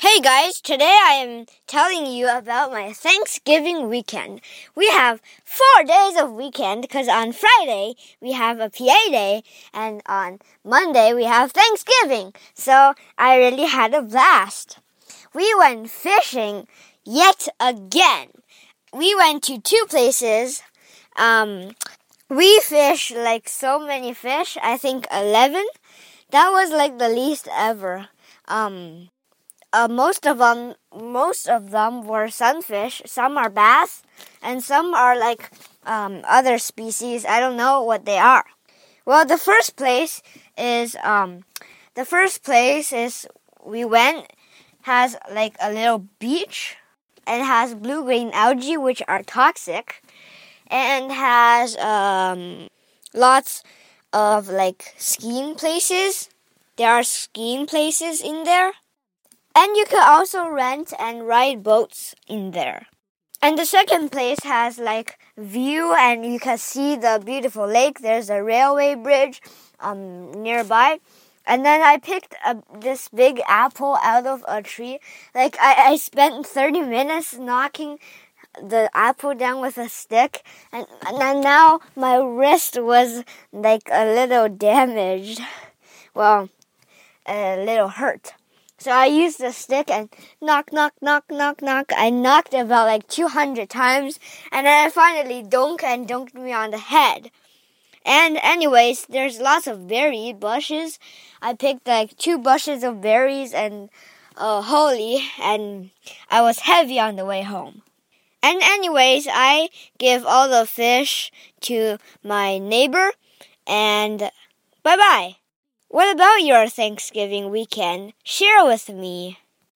Hey guys, today I am telling you about my Thanksgiving weekend. We have four days of weekend because on Friday we have a PA day and on Monday we have Thanksgiving. So I really had a blast. We went fishing yet again. We went to two places. Um, we fished like so many fish, I think 11. That was like the least ever. Um, uh, most of them most of them were sunfish. Some are bass and some are like um, other species. I don't know what they are. Well the first place is um, the first place is we went has like a little beach and has blue green algae which are toxic and has um, lots of like skiing places. There are skiing places in there and you can also rent and ride boats in there. And the second place has like view and you can see the beautiful lake. There's a railway bridge um, nearby. And then I picked a, this big apple out of a tree. Like I, I spent 30 minutes knocking the apple down with a stick and, and now my wrist was like a little damaged. Well, a little hurt. So I used the stick and knock, knock, knock, knock, knock. I knocked about like 200 times and then I finally dunk and dunked me on the head. And anyways, there's lots of berry bushes. I picked like two bushes of berries and uh, holy and I was heavy on the way home. And anyways, I give all the fish to my neighbor and bye bye. What about your Thanksgiving weekend? Share with me.